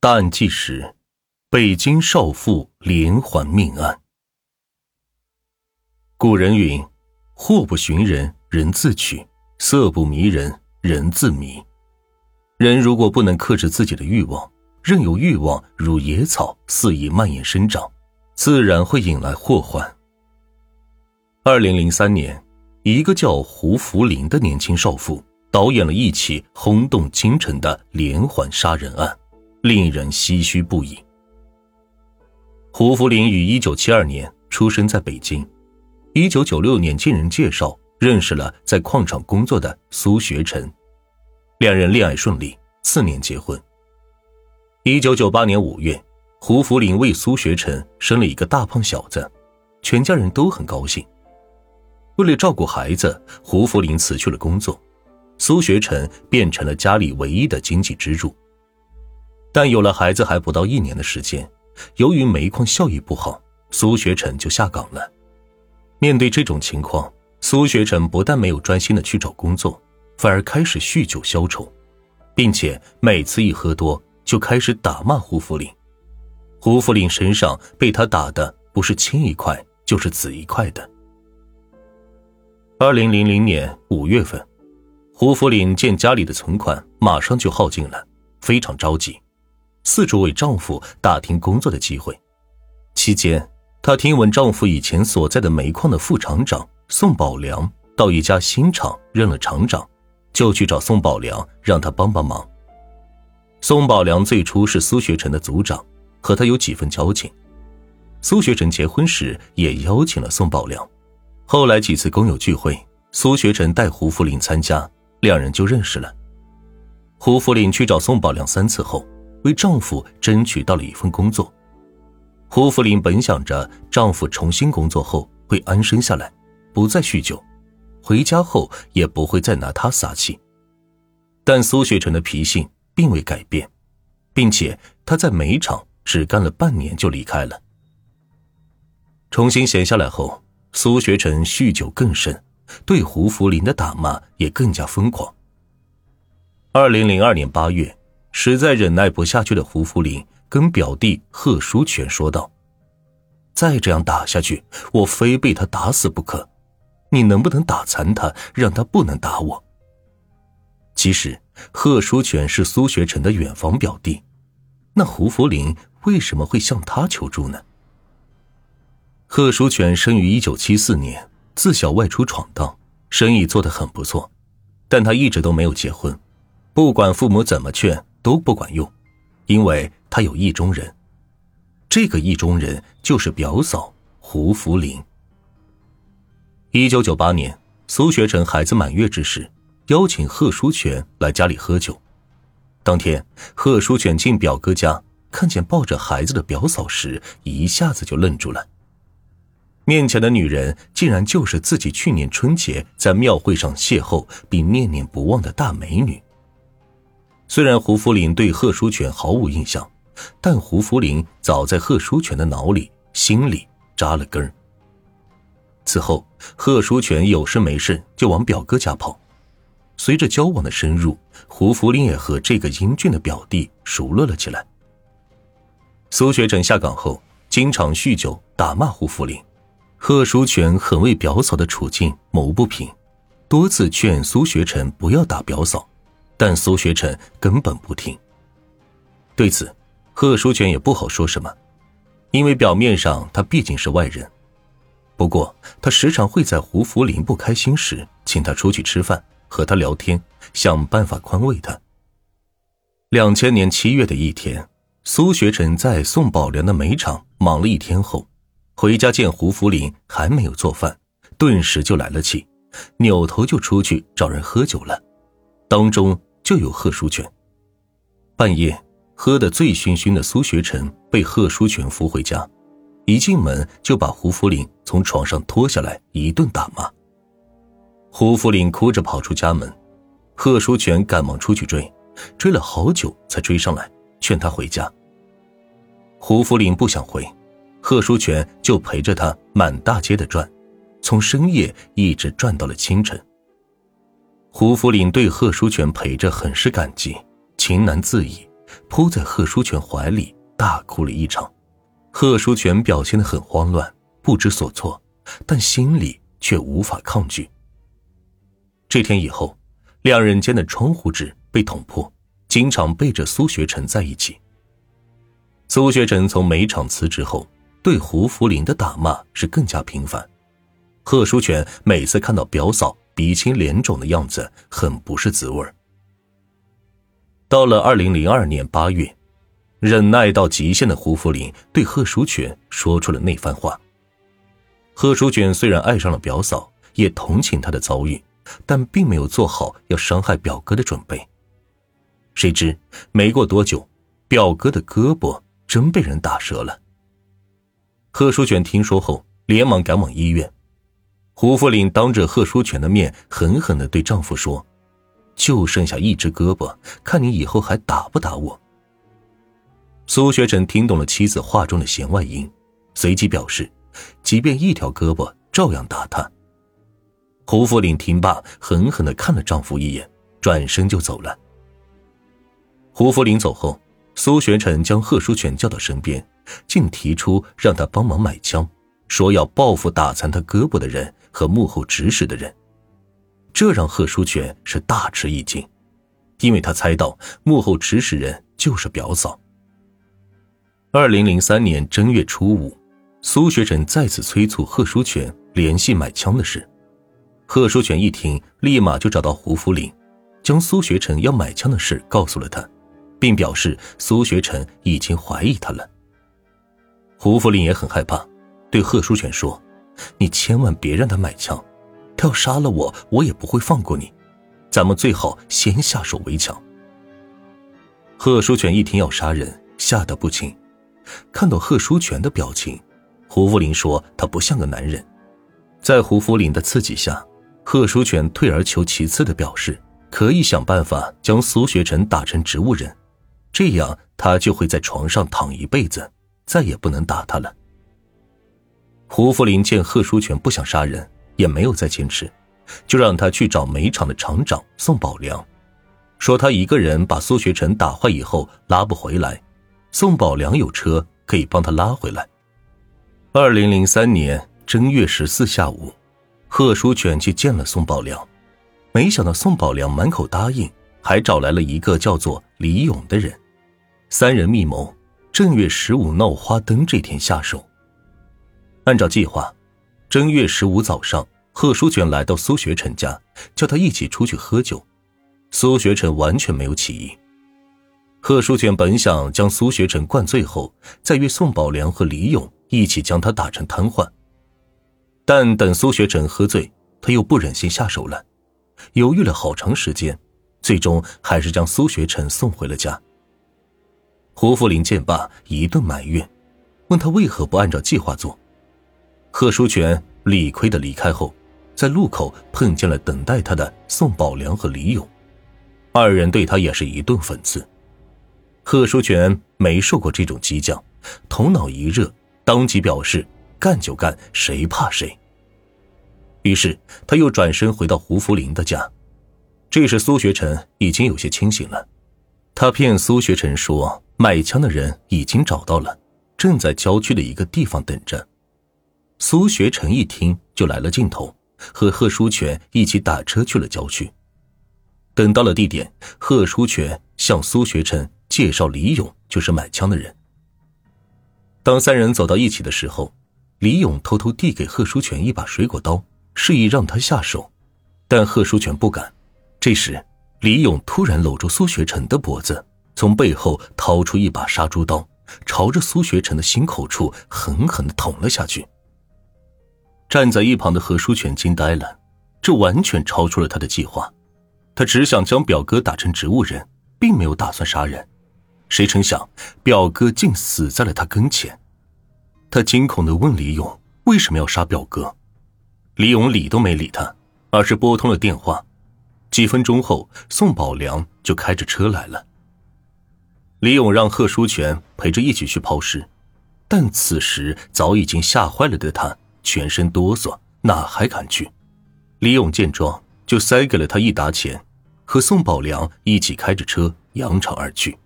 大案纪实：北京少妇连环命案。古人云：“祸不寻人，人自取；色不迷人，人自迷。”人如果不能克制自己的欲望，任由欲望如野草肆意蔓延生长，自然会引来祸患。二零零三年，一个叫胡福林的年轻少妇导演了一起轰动京城的连环杀人案。令人唏嘘不已。胡福林于一九七二年出生在北京，一九九六年经人介绍认识了在矿场工作的苏学成，两人恋爱顺利，次年结婚。一九九八年五月，胡福林为苏学成生了一个大胖小子，全家人都很高兴。为了照顾孩子，胡福林辞去了工作，苏学成变成了家里唯一的经济支柱。但有了孩子还不到一年的时间，由于煤矿效益不好，苏学成就下岗了。面对这种情况，苏学成不但没有专心的去找工作，反而开始酗酒消愁，并且每次一喝多就开始打骂胡福林。胡福林身上被他打的不是青一块就是紫一块的。二零零零年五月份，胡福林见家里的存款马上就耗尽了，非常着急。四处为丈夫打听工作的机会，期间，她听闻丈夫以前所在的煤矿的副厂长宋宝良到一家新厂任了厂长，就去找宋宝良让他帮帮忙。宋宝良最初是苏学成的组长，和他有几分交情。苏学成结婚时也邀请了宋宝良，后来几次工友聚会，苏学成带胡福林参加，两人就认识了。胡福林去找宋宝良三次后。为丈夫争取到了一份工作，胡福林本想着丈夫重新工作后会安生下来，不再酗酒，回家后也不会再拿他撒气。但苏学成的脾性并未改变，并且他在煤厂只干了半年就离开了。重新闲下来后，苏学成酗酒更甚，对胡福林的打骂也更加疯狂。二零零二年八月。实在忍耐不下去的胡福林跟表弟贺书全说道：“再这样打下去，我非被他打死不可。你能不能打残他，让他不能打我？”其实，贺书全是苏学成的远房表弟，那胡福林为什么会向他求助呢？贺书全生于一九七四年，自小外出闯荡，生意做得很不错，但他一直都没有结婚，不管父母怎么劝。都不管用，因为他有意中人，这个意中人就是表嫂胡福林。一九九八年，苏学成孩子满月之时，邀请贺书全来家里喝酒。当天，贺书全进表哥家，看见抱着孩子的表嫂时，一下子就愣住了。面前的女人竟然就是自己去年春节在庙会上邂逅并念念不忘的大美女。虽然胡福林对贺书全毫无印象，但胡福林早在贺书全的脑里、心里扎了根儿。此后，贺书全有事没事就往表哥家跑。随着交往的深入，胡福林也和这个英俊的表弟熟络了起来。苏学成下岗后，经常酗酒打骂胡福林，贺书全很为表嫂的处境谋不平，多次劝苏学成不要打表嫂。但苏学成根本不听。对此，贺书全也不好说什么，因为表面上他毕竟是外人。不过，他时常会在胡福林不开心时请他出去吃饭，和他聊天，想办法宽慰他。两千年七月的一天，苏学成在宋宝良的煤厂忙了一天后，回家见胡福林还没有做饭，顿时就来了气，扭头就出去找人喝酒了，当中。就有贺书全。半夜喝得醉醺醺的苏学成被贺书全扶回家，一进门就把胡福林从床上拖下来，一顿打骂。胡福林哭着跑出家门，贺书全赶忙出去追，追了好久才追上来，劝他回家。胡福林不想回，贺书全就陪着他满大街的转，从深夜一直转到了清晨。胡福林对贺淑全陪着很是感激，情难自已，扑在贺淑全怀里，大哭了一场。贺淑全表现的很慌乱，不知所措，但心里却无法抗拒。这天以后，两人间的窗户纸被捅破，经常背着苏学成在一起。苏学成从煤厂辞职后，对胡福林的打骂是更加频繁。贺书全每次看到表嫂鼻青脸肿的样子，很不是滋味到了二零零二年八月。忍耐到极限的胡福林对贺书全说出了那番话。贺书全虽然爱上了表嫂，也同情她的遭遇，但并没有做好要伤害表哥的准备。谁知没过多久，表哥的胳膊真被人打折了。贺书全听说后，连忙赶往医院。胡福林当着贺淑全的面，狠狠的对丈夫说：“就剩下一只胳膊，看你以后还打不打我。”苏学成听懂了妻子话中的弦外音，随即表示，即便一条胳膊，照样打他。胡福林听罢，狠狠的看了丈夫一眼，转身就走了。胡福林走后，苏学成将贺淑全叫到身边，竟提出让他帮忙买枪，说要报复打残他胳膊的人和幕后指使的人。这让贺书全是大吃一惊，因为他猜到幕后指使人就是表嫂。二零零三年正月初五，苏学成再次催促贺书全联系买枪的事。贺书全一听，立马就找到胡福林，将苏学成要买枪的事告诉了他，并表示苏学成已经怀疑他了。胡福林也很害怕，对贺书全说：“你千万别让他买枪，他要杀了我，我也不会放过你。咱们最好先下手为强。”贺书全一听要杀人，吓得不轻。看到贺书全的表情，胡福林说他不像个男人。在胡福林的刺激下，贺书全退而求其次的表示可以想办法将苏学成打成植物人，这样他就会在床上躺一辈子，再也不能打他了。胡福林见贺书全不想杀人，也没有再坚持，就让他去找煤厂的厂长宋宝良，说他一个人把苏学成打坏以后拉不回来。宋宝良有车可以帮他拉回来。二零零三年正月十四下午，贺书全去见了宋宝良，没想到宋宝良满口答应，还找来了一个叫做李勇的人，三人密谋，正月十五闹花灯这天下手。按照计划，正月十五早上，贺书全来到苏学臣家，叫他一起出去喝酒，苏学臣完全没有起疑。贺书全本想将苏学臣灌醉后，再约宋宝良和李勇一起将他打成瘫痪，但等苏学臣喝醉，他又不忍心下手了，犹豫了好长时间，最终还是将苏学臣送回了家。胡福林见罢，一顿埋怨，问他为何不按照计划做。贺书全理亏的离开后，在路口碰见了等待他的宋宝良和李勇，二人对他也是一顿讽刺。贺书全没受过这种激将，头脑一热，当即表示干就干，谁怕谁。于是他又转身回到胡福林的家。这时苏学成已经有些清醒了，他骗苏学成说买枪的人已经找到了，正在郊区的一个地方等着。苏学成一听就来了劲头，和贺书全一起打车去了郊区。等到了地点，贺书全向苏学成。介绍李勇就是买枪的人。当三人走到一起的时候，李勇偷偷递给贺书全一把水果刀，示意让他下手，但贺书全不敢。这时，李勇突然搂住苏学成的脖子，从背后掏出一把杀猪刀，朝着苏学成的心口处狠狠的捅了下去。站在一旁的何书全惊呆了，这完全超出了他的计划，他只想将表哥打成植物人，并没有打算杀人。谁成想，表哥竟死在了他跟前。他惊恐的问李勇：“为什么要杀表哥？”李勇理都没理他，而是拨通了电话。几分钟后，宋宝良就开着车来了。李勇让贺书全陪着一起去抛尸，但此时早已经吓坏了的他全身哆嗦，哪还敢去？李勇见状，就塞给了他一沓钱，和宋宝良一起开着车扬长而去。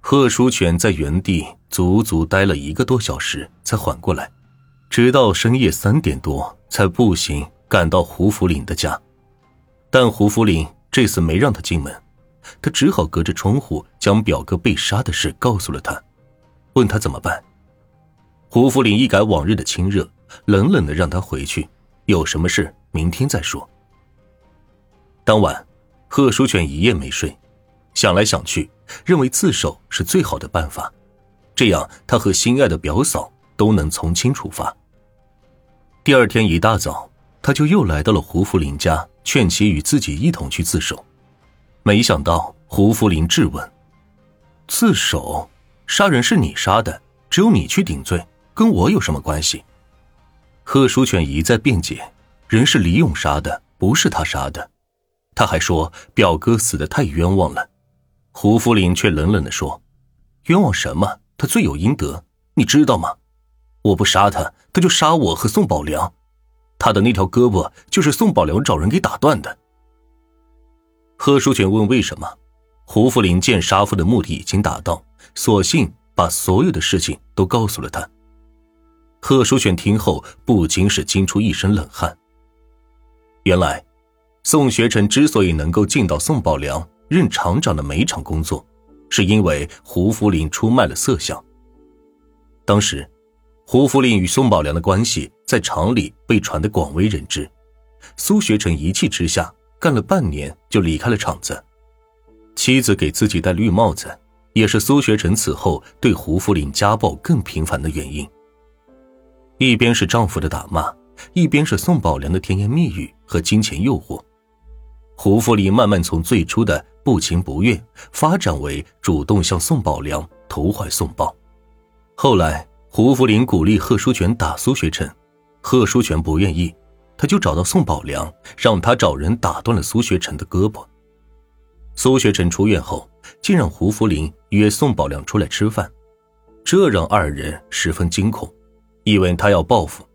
贺书全在原地足足待了一个多小时才缓过来，直到深夜三点多才步行赶到胡福林的家。但胡福林这次没让他进门，他只好隔着窗户将表哥被杀的事告诉了他，问他怎么办。胡福林一改往日的亲热，冷冷的让他回去，有什么事明天再说。当晚，贺书全一夜没睡，想来想去。认为自首是最好的办法，这样他和心爱的表嫂都能从轻处罚。第二天一大早，他就又来到了胡福林家，劝其与自己一同去自首。没想到胡福林质问：“自首？杀人是你杀的，只有你去顶罪，跟我有什么关系？”贺书全一再辩解：“人是李勇杀的，不是他杀的。”他还说：“表哥死的太冤枉了。”胡福林却冷冷的说：“冤枉什么？他罪有应得，你知道吗？我不杀他，他就杀我和宋宝良。他的那条胳膊就是宋宝良找人给打断的。”贺书全问：“为什么？”胡福林见杀父的目的已经达到，索性把所有的事情都告诉了他。贺书全听后不禁是惊出一身冷汗。原来，宋学成之所以能够进到宋宝良。任厂长的煤场工作，是因为胡福林出卖了色相。当时，胡福林与宋宝良的关系在厂里被传得广为人知。苏学成一气之下，干了半年就离开了厂子。妻子给自己戴绿帽子，也是苏学成此后对胡福林家暴更频繁的原因。一边是丈夫的打骂，一边是宋宝良的甜言蜜语和金钱诱惑。胡福林慢慢从最初的不情不愿发展为主动向宋宝良投怀送抱。后来，胡福林鼓励贺书全打苏学成，贺书全不愿意，他就找到宋宝良，让他找人打断了苏学成的胳膊。苏学成出院后，竟让胡福林约宋宝良出来吃饭，这让二人十分惊恐，以为他要报复。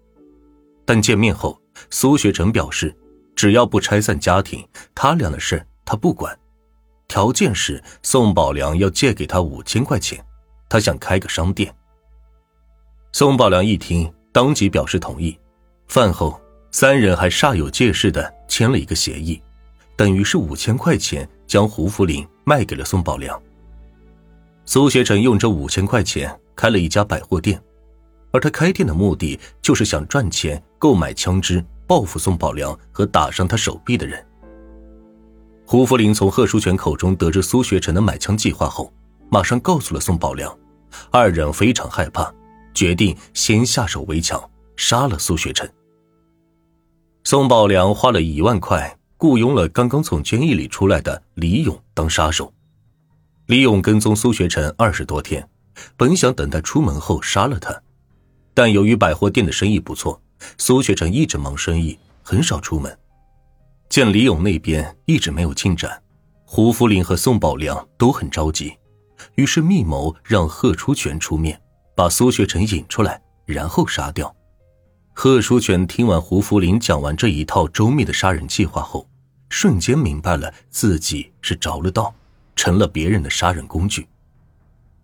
但见面后，苏学成表示。只要不拆散家庭，他俩的事他不管。条件是宋宝良要借给他五千块钱，他想开个商店。宋宝良一听，当即表示同意。饭后，三人还煞有介事的签了一个协议，等于是五千块钱将胡福林卖给了宋宝良。苏学成用这五千块钱开了一家百货店，而他开店的目的就是想赚钱购买枪支。报复宋宝良和打伤他手臂的人。胡福林从贺书全口中得知苏学成的买枪计划后，马上告诉了宋宝良。二人非常害怕，决定先下手为强，杀了苏学成。宋宝良花了一万块雇佣了刚刚从监狱里出来的李勇当杀手。李勇跟踪苏学成二十多天，本想等他出门后杀了他，但由于百货店的生意不错。苏学成一直忙生意，很少出门。见李勇那边一直没有进展，胡福林和宋宝良都很着急，于是密谋让贺初全出面，把苏学成引出来，然后杀掉。贺初全听完胡福林讲完这一套周密的杀人计划后，瞬间明白了自己是着了道，成了别人的杀人工具。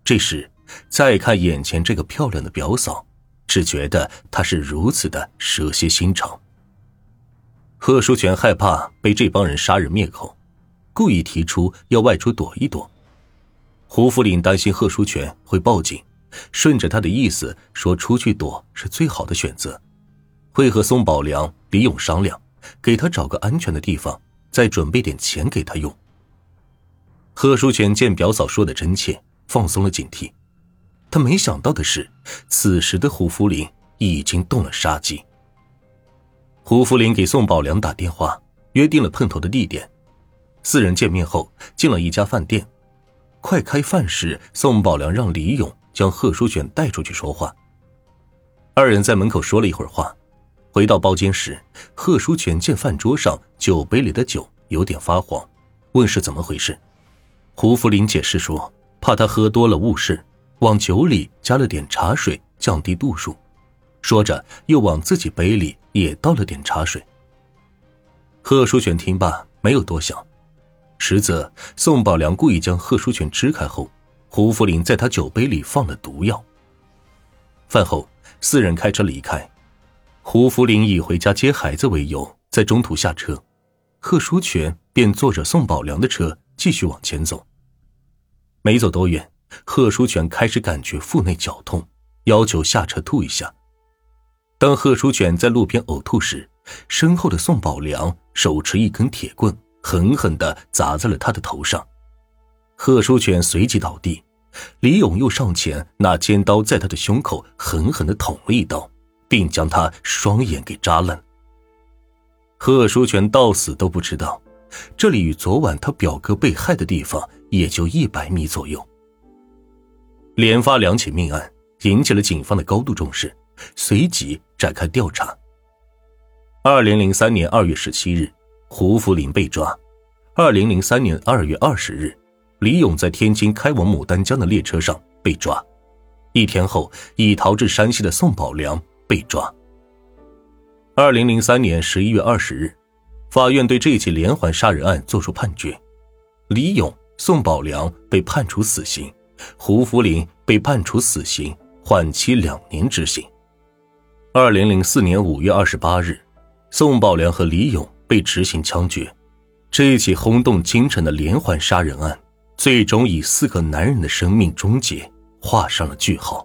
这时，再看眼前这个漂亮的表嫂。只觉得他是如此的蛇蝎心肠。贺书全害怕被这帮人杀人灭口，故意提出要外出躲一躲。胡福林担心贺书全会报警，顺着他的意思说出去躲是最好的选择，会和宋宝良、李勇商量，给他找个安全的地方，再准备点钱给他用。贺书全见表嫂说的真切，放松了警惕。他没想到的是，此时的胡福林已经动了杀机。胡福林给宋宝良打电话，约定了碰头的地点。四人见面后，进了一家饭店。快开饭时，宋宝良让李勇将贺书全带出去说话。二人在门口说了一会儿话，回到包间时，贺书全见饭桌上酒杯里的酒有点发黄，问是怎么回事。胡福林解释说，怕他喝多了误事。往酒里加了点茶水，降低度数。说着，又往自己杯里也倒了点茶水。贺书全听罢，没有多想。实则宋宝良故意将贺书全支开后，胡福林在他酒杯里放了毒药。饭后，四人开车离开。胡福林以回家接孩子为由，在中途下车，贺书全便坐着宋宝良的车继续往前走。没走多远，贺书全开始感觉腹内绞痛，要求下车吐一下。当贺书全在路边呕吐时，身后的宋宝良手持一根铁棍，狠狠地砸在了他的头上。贺书全随即倒地。李勇又上前拿尖刀在他的胸口狠狠的捅了一刀，并将他双眼给扎烂。贺书全到死都不知道，这里与昨晚他表哥被害的地方也就一百米左右。连发两起命案，引起了警方的高度重视，随即展开调查。二零零三年二月十七日，胡福林被抓；二零零三年二月二十日。李勇在天津开往牡丹江的列车上被抓，一天后，已逃至山西的宋宝良被抓。二零零三年十一月二十日，法院对这起连环杀人案作出判决：李勇、宋宝良被判处死刑，胡福林被判处死刑，缓期两年执行。二零零四年五月二十八日，宋宝良和李勇被执行枪决。这一起轰动京城的连环杀人案。最终以四个男人的生命终结画上了句号。